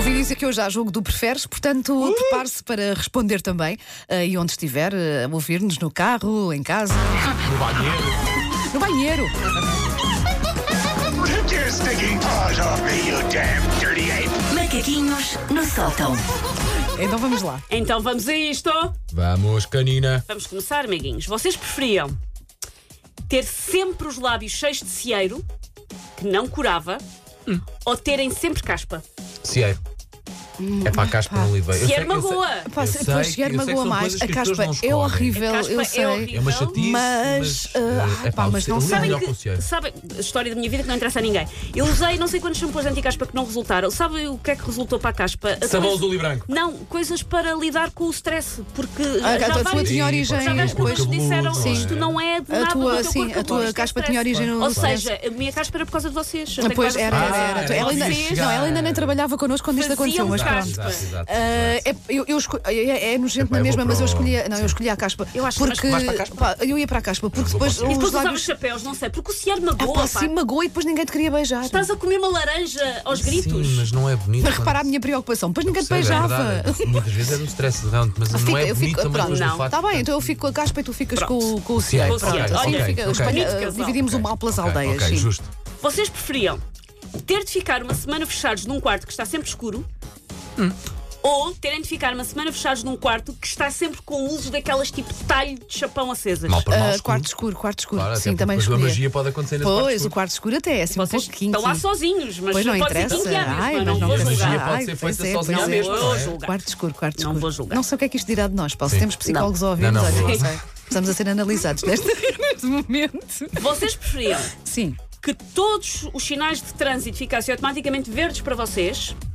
Ouvi dizer que hoje há jogo do Preferes, portanto, prepare-se para responder também. eh, e onde estiver, a ouvir-nos no carro, em casa, No banheiro. no banheiro. Macaquinhos no sótão. Então vamos lá. Então vamos a isto. Vamos, canina. Vamos começar, amiguinhos. Vocês preferiam ter sempre os lábios cheios de cieiro, que não curava, ou terem sempre caspa? Cieiro. É para a caspa não lhe veio. Eu Cieiro sei- eu sei- magoa. Pá, se- eu sei que magoa são mais. coisas A que as pessoas caspa não é escolhem. horrível, A caspa eu é sei. horrível. É uma chatice. Mas, Mas, ah, é pá, pá, mas não sei. Sabem o que, sabem, a história da minha vida que não interessa a ninguém. Eu usei não sei quantos shampoos anti-caspa que não resultaram. Sabem o que é que resultou para a caspa? A Sabão coisa- azul e branco. Não, coisas para lidar com o stress. Porque Ah, já a tua vários- tinha origem. Já vários Pois, disseram sim. isto não é de A nada tua, do teu sim, corpo, a tua isto é caspa stress. tinha origem no Ou stress. seja, a minha caspa era por causa de vocês. Eu tenho Pois quase era, certeza. era. Ah, Ela ainda, não, ela ainda nem trabalhava connosco quando isto aconteceu, mas. Caspa. Exato, exato, Ah, exato. é, eu, eu esco- é, é nojento na mesma, mas eu escolhi, não, eu escolhi a caspa. Eu acho que porque para a caspa? pá, eu ia para a caspa, porque depois E os depois usava lábios. os chapéus, não sei, porque o ciar Ah, magoa. pá. sim, magoa e depois ninguém te queria beijar. Estás a comer uma laranja aos gritos. Sim, mas não é bonito. Para reparar a minha preocupação, depois ninguém te é beijava. é- Muitas vezes é do stress round, mas não é eu bonito pronto, não. Está bem, então eu fico com a caspa e tu ficas com, o- casal. dividimos o mal pelas aldeias. ok, justo. Vocês preferiam ter de ficar uma semana fechados num quarto que está sempre escuro? Ou terem de ficar uma semana fechados num quarto que está sempre com luzes daquelas tipo de talho de chapão acesas? Mal para mal. Ah, escuro. quarto escuro, quarto escuro. Claro, até sim, porque também depois a magia pode acontecer nesse quarto Pois, escuro. o quarto escuro até é assim um Vocês pouco quinky. estão lá sozinhos, mas Pois não pode ser interessa. à mesma, Ai, mas não, não vou interessa. magia pode ser Ai, feita pois é, sozinha pois à é. mesma, não não é? é? julgar. Quarto escuro, quarto Não escuro. vou julgar. Não sei o que é que isto dirá de nós, Paulo. Se Sim. temos psicólogos a Não, não, olha, vou- não sei. Estamos a ser analisados neste, neste momento. Vocês preferiam Sim. que todos os sinais de trânsito ficassem automaticamente verdes para vocês muito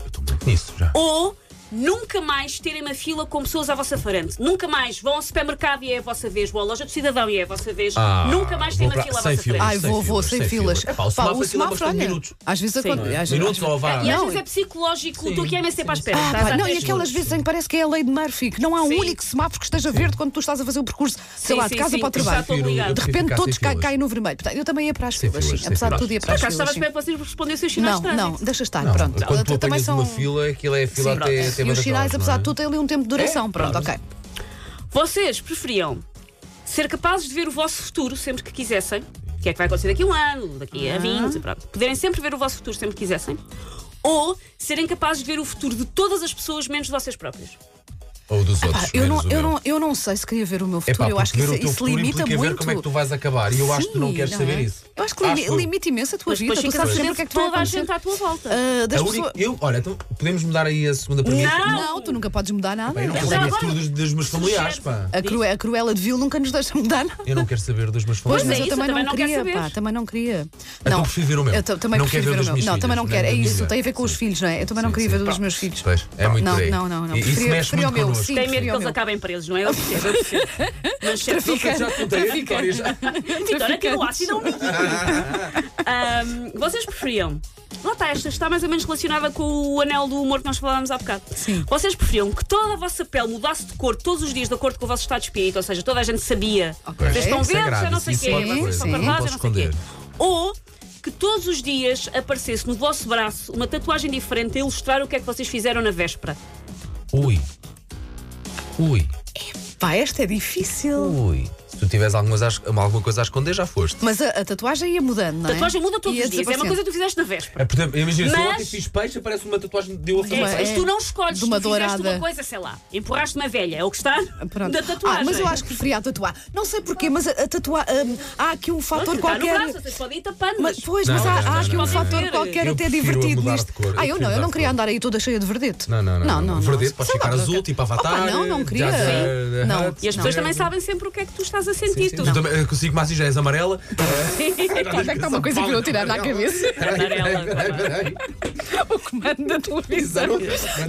nisso já. ou nunca mais terem uma fila com pessoas à vossa frente? Nunca mais vão ao supermercado e é a vossa vez, vão à loja do cidadão e é a vossa vez. Ah, nunca mais têm vou uma fila à vossa filas. frente. Ai, sem vou, vou, filas, sem sem filas. filas. Pá, o Pá, semáforo o olha, minutos. às vezes acontece. às vezes- Minutos ou vá. E às vezes é psicológico, estou aqui a MSC para a espera. Ah, há não, e aquelas vezes em que parece que é a lei de Murphy, que não há um único semáforo que esteja verde quando tu estás a fazer o percurso, sei lá, de casa para o trabalho. De repente todos caem no vermelho. Portanto, eu também ia para as filas, sim. Apesar de tudo, ia para as filas. estava à sim. espera que vocês respondessem os sinais Não, não, deixa estar. Pronto. quando tu Também apanhas são. uma fila, aquilo é a fila até E os Badajoz, sinais, apesar é? de tudo, têm ali um tempo de duração. É, Pronto, ok. Vocês preferiam ser capazes de ver o vosso futuro sempre que quisessem? O que é que vai acontecer daqui a um ano, daqui a 20, pronto. Poderem sempre ver o vosso futuro sempre que quisessem? Ou serem capazes de ver o futuro de todas as pessoas menos de vocês próprios? Ou dos Pá, outros. eu, não, o eu, não, eu não sei se queria ver o meu É futuro. pá, eu acho que isso, o isso limita muito. ver como é que tu vais acabar. E eu acho que tu não Sim, queres é? saber isso. Eu acho que Acho eu. limita imenso a tua Mas vida. Tu sabes sempre o que é que vai toda a gente à tua volta. Ah, das A pessoas- única- eu, olha, então podemos mudar aí a segunda premissa. Não! Não, tu nunca podes mudar nada. Eu não Já quero saber o agora- futuro dos, dos meus familiares, pá. A, Cru- a Cruella de Vil nunca nos deixa mudar nada. Eu não quero saber dos meus Pois, familiares. mas é eu isso, também, não não queria, pá, também não queria. Então prefiro ver o meu. Eu ta- também Não quero ver o meu. meus Não, também não quero. É isso, tem a ver com os Sim. filhos, não é? Eu também não Sim, queria sim. ver dos meus filhos. Pois, é muito não, não, não, não. E isso Preferia- mexe muito o connosco. sim. Tem medo que eles acabem presos, não é? Eu percebo, eu percebo. Mas certo, Já te contei a já. Vitória tem o ácido a um nível. Ahm, Vocês preferiam. Lá está, esta está mais ou menos relacionada com o anel do humor que nós falávamos há bocado. Sim. Vocês preferiam que toda a vossa pele mudasse de cor todos os dias de acordo com o vosso estado de espírito, ou seja, toda a gente sabia. Ok. Vocês estão é verdes, eu não sei o isso quê, pode vocês estão pardados, Não eu não sei o quê. Ou que todos os dias aparecesse no vosso braço uma tatuagem diferente a ilustrar o que é que vocês fizeram na véspera. Ui. Ui. Pá, esta é difícil. Ui. Se tu tiveres alguma coisa a, es- alguma coisa a esconder, já foste. Mas a, a tatuagem ia mudando, não A é? tatuagem muda todos os dias, é uma coisa que tu fizeste na véspera. É, por exemplo, imagina, se eu ontem fiz peixe, aparece uma tatuagem de a fazer É, mas tu não escolhes, de uma tu fizeste dourada. uma coisa, sei lá, empurraste uma velha, é o que está Pronto. da tatuagem. Ah, mas eu acho que preferia a tatuar. Não sei porquê, mas a, a tatuar. hum, há aqui um fator qualquer. braço, vocês podem ir tapando. Mas, pois, Não, mas não, há, não, há não, aqui não, um fator Eu qualquer até divertido nisto. Ah, eu não, eu não queria andar aí toda cheia de verdete. Não, não, não. Não, não, não. Verdete, pode Sei lá, ficar não azul, tipo avatar. não, não queria. já- já- Não. já- e as pessoas Não. também sabem sempre o que é que tu estás a sentir. Sim, também, eu consigo mais e já és amarela. Onde é que está uma coisa para eu tirar da cabeça? Amarela. o comando da televisão.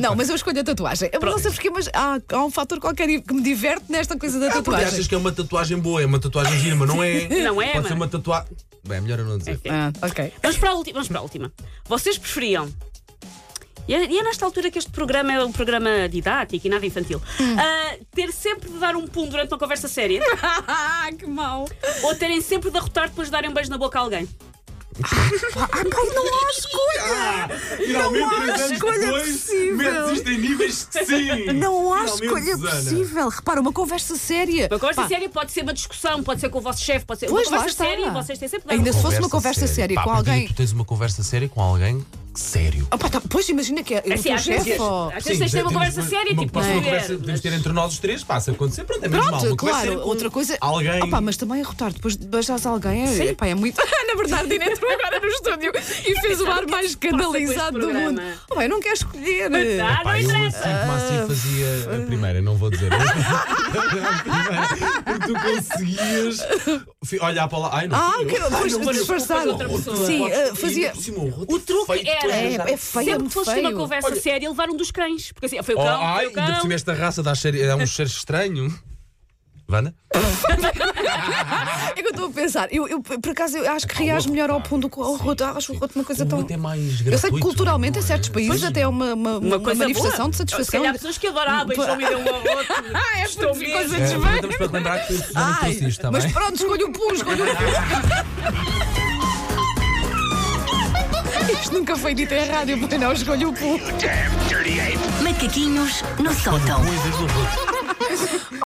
Não, mas eu escolho a tatuagem. Eu não sei porquê, mas há, há um fator qualquer que me diverte nesta coisa da Ah, tatuagem. achas que é uma tatuagem boa, é uma tatuagem gira, mas não é. Não é, Pode mano. ser uma tatuagem. Bem, é melhor eu não dizer. Ah, ok. Vamos para a última. Vamos para a última. Vocês preferiam. E é, e é nesta altura que este programa é um programa didático e nada infantil. Hum. Ah, ter sempre de dar um pum durante uma conversa séria Ah, que mau. ou terem sempre de arrotar depois de darem um beijo na boca a alguém. Ah, pai, não há escolha! Finalmente, Não há escolha possível. metes isto em níveis de sim. Não há Finalmente, escolha Susana. possível. Repara, uma conversa séria. Uma conversa Pá, séria pode ser uma discussão, pode ser com o vosso chefe, pode ser Pois, uma conversa séria. Vocês têm sempre Ainda se fosse uma conversa séria Pá, com alguém. Tu tens uma conversa séria com alguém sério. Ah, pá, tá, pois imagina que é o Assim, teu às vezes, chefe. ó. às vezes tens de ter uma temos conversa séria, uma, tipo, não é? conversa que podemos ter entre nós os três, passa a acontecer, pronto, é mesmo mal. Pronto, Uma conversa claro. com Outra coisa. Alguém. Opa, mas também arrotar depois de beijares alguém é, epá, é muito. Ana Bernardina entrou agora no estúdio e fez o ar mais escandalizado do programa? mundo. Oh, eu não quero escolher. Ah, Pá, não eu interessa. assim como assim fazia a primeira, não vou dizer. Porque tu conseguias fi- olhar para lá. Ai, não Ah, fui eu. que depois não de eu. disfarçar. outra pessoa. Sim, eh, fazia. por cima, rosto O truque feito era- É, é feio, é Sempre que muito foste ter uma feio. conversa séria, levar um dos cães. Porque assim, foi o Oh, cão, ai, foi o ainda por cão. cima esta raça dá, cheiro, dá um cheiro estranho. Vanda? É que eu estou a pensar. Eu, eu, por acaso, eu acho que reage melhor ao pum do que ao roto. Acho o roto uma coisa O tão. é mais Eu sei que gratuito, culturalmente, em é? certos países, até é uma, uma, uma coisa manifestação boa. de Se satisfação. calhar pessoas que adoravam e estão um ao outro. Ah, é Estou mesmo. É, satisfeito. Estamos para lembrar que o que Ai, trouxe isto, mas pronto, escolho o pum, escolho o pum. Isto nunca foi dito em rádio, mas não, escolho o ape! Macaquinhos no sótão.